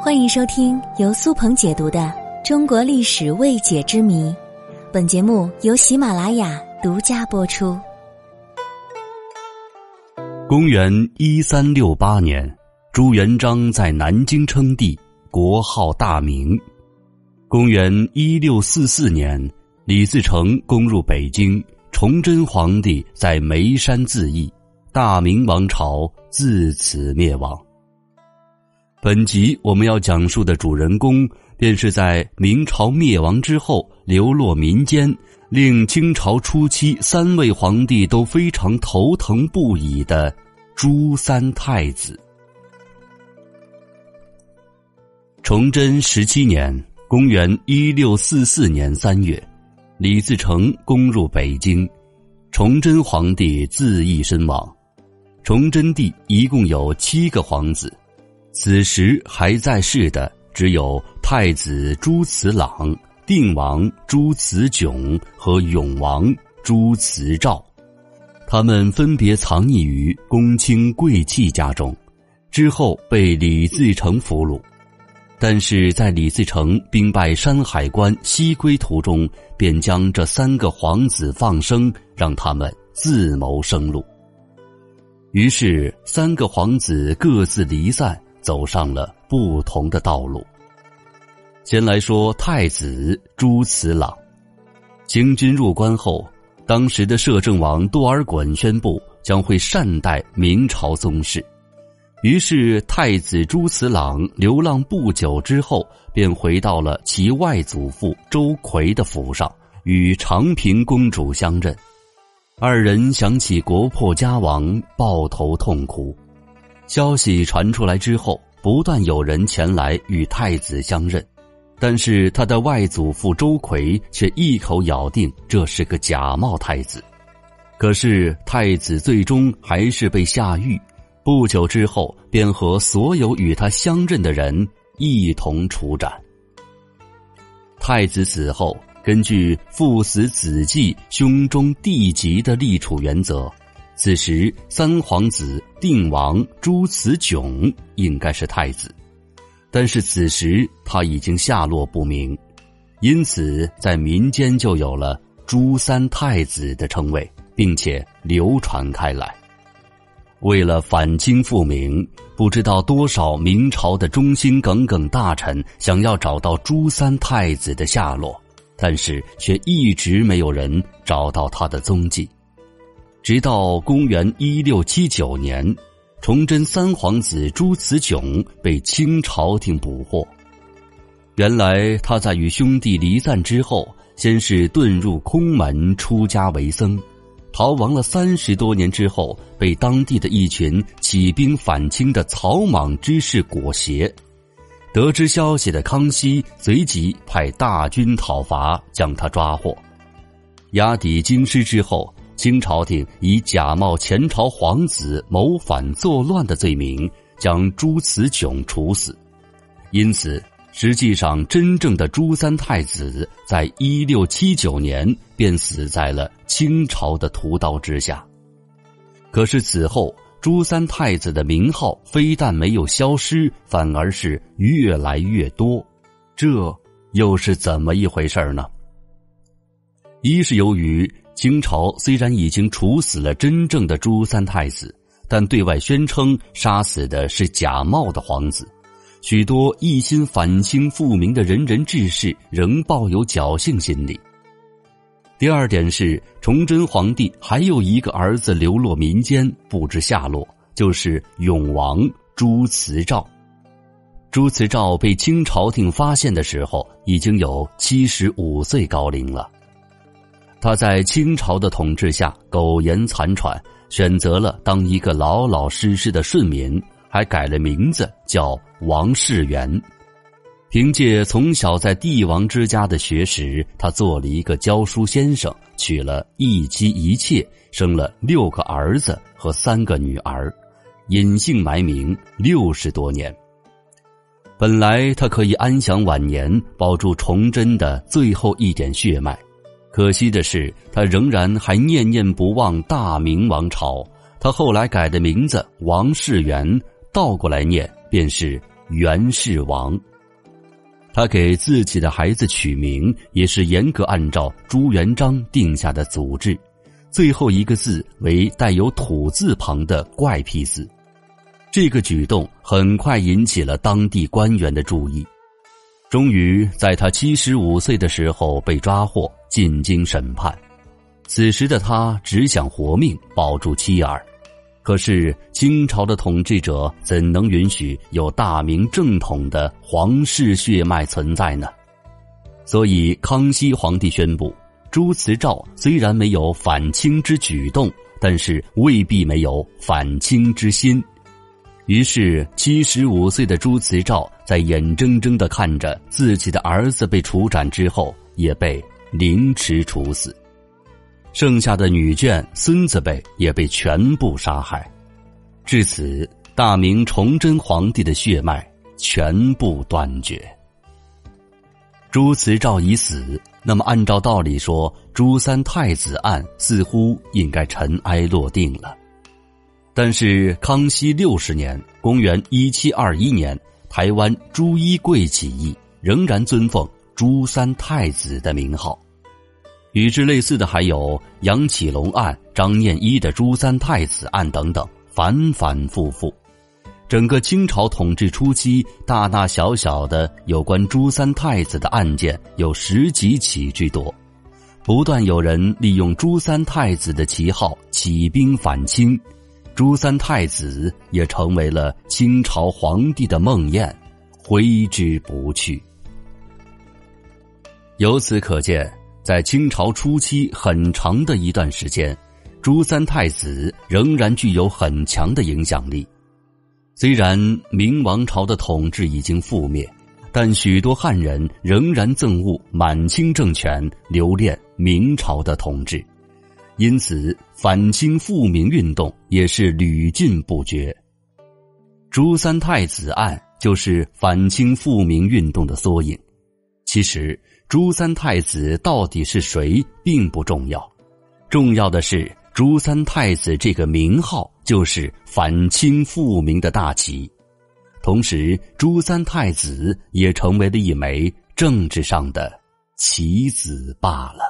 欢迎收听由苏鹏解读的《中国历史未解之谜》，本节目由喜马拉雅独家播出。公元一三六八年，朱元璋在南京称帝，国号大明。公元一六四四年，李自成攻入北京，崇祯皇帝在眉山自缢，大明王朝自此灭亡。本集我们要讲述的主人公，便是在明朝灭亡之后流落民间，令清朝初期三位皇帝都非常头疼不已的朱三太子。崇祯十七年（公元一六四四年三月），李自成攻入北京，崇祯皇帝自缢身亡。崇祯帝一共有七个皇子。此时还在世的只有太子朱慈朗、定王朱慈炯和永王朱慈照，他们分别藏匿于公卿贵戚家中，之后被李自成俘虏。但是在李自成兵败山海关西归途中，便将这三个皇子放生，让他们自谋生路。于是三个皇子各自离散。走上了不同的道路。先来说太子朱慈朗，清军入关后，当时的摄政王多尔衮宣布将会善待明朝宗室，于是太子朱慈朗流浪不久之后，便回到了其外祖父周奎的府上，与长平公主相认。二人想起国破家亡，抱头痛哭。消息传出来之后，不断有人前来与太子相认，但是他的外祖父周奎却一口咬定这是个假冒太子。可是太子最终还是被下狱，不久之后便和所有与他相认的人一同处斩。太子死后，根据“父死子继，兄终弟及”的立储原则。此时，三皇子定王朱慈炯应该是太子，但是此时他已经下落不明，因此在民间就有了“朱三太子”的称谓，并且流传开来。为了反清复明，不知道多少明朝的忠心耿耿大臣想要找到朱三太子的下落，但是却一直没有人找到他的踪迹。直到公元一六七九年，崇祯三皇子朱慈炯被清朝廷捕获。原来他在与兄弟离散之后，先是遁入空门出家为僧，逃亡了三十多年之后，被当地的一群起兵反清的草莽之士裹挟。得知消息的康熙随即派大军讨伐，将他抓获，押抵京师之后。清朝廷以假冒前朝皇子谋反作乱的罪名，将朱慈炯处死。因此，实际上真正的朱三太子，在一六七九年便死在了清朝的屠刀之下。可是此后，朱三太子的名号非但没有消失，反而是越来越多。这又是怎么一回事呢？一是由于。清朝虽然已经处死了真正的朱三太子，但对外宣称杀死的是假冒的皇子，许多一心反清复明的仁人志士仍抱有侥幸心理。第二点是，崇祯皇帝还有一个儿子流落民间，不知下落，就是永王朱慈照。朱慈照被清朝廷发现的时候，已经有七十五岁高龄了。他在清朝的统治下苟延残喘，选择了当一个老老实实的顺民，还改了名字叫王世元。凭借从小在帝王之家的学识，他做了一个教书先生，娶了一妻一妾，生了六个儿子和三个女儿，隐姓埋名六十多年。本来他可以安享晚年，保住崇祯的最后一点血脉。可惜的是，他仍然还念念不忘大明王朝。他后来改的名字王世元，倒过来念便是袁世王。他给自己的孩子取名也是严格按照朱元璋定下的祖制，最后一个字为带有土字旁的怪僻字。这个举动很快引起了当地官员的注意，终于在他七十五岁的时候被抓获进京审判。此时的他只想活命，保住妻儿。可是清朝的统治者怎能允许有大明正统的皇室血脉存在呢？所以康熙皇帝宣布，朱慈照虽然没有反清之举动，但是未必没有反清之心。于是，七十五岁的朱慈照在眼睁睁的看着自己的儿子被处斩之后，也被凌迟处死。剩下的女眷、孙子辈也被全部杀害，至此，大明崇祯皇帝的血脉全部断绝。朱慈照已死，那么按照道理说，朱三太子案似乎应该尘埃落定了。但是，康熙六十年（公元一七二一年），台湾朱一贵起义仍然尊奉朱三太子的名号。与之类似的还有杨启隆案、张念一的朱三太子案等等，反反复复。整个清朝统治初期，大大小小的有关朱三太子的案件有十几起之多，不断有人利用朱三太子的旗号起兵反清，朱三太子也成为了清朝皇帝的梦魇，挥之不去。由此可见。在清朝初期很长的一段时间，朱三太子仍然具有很强的影响力。虽然明王朝的统治已经覆灭，但许多汉人仍然憎恶满清政权，留恋明朝的统治，因此反清复明运动也是屡禁不绝。朱三太子案就是反清复明运动的缩影。其实。朱三太子到底是谁，并不重要，重要的是朱三太子这个名号就是反清复明的大旗，同时朱三太子也成为了一枚政治上的棋子罢了。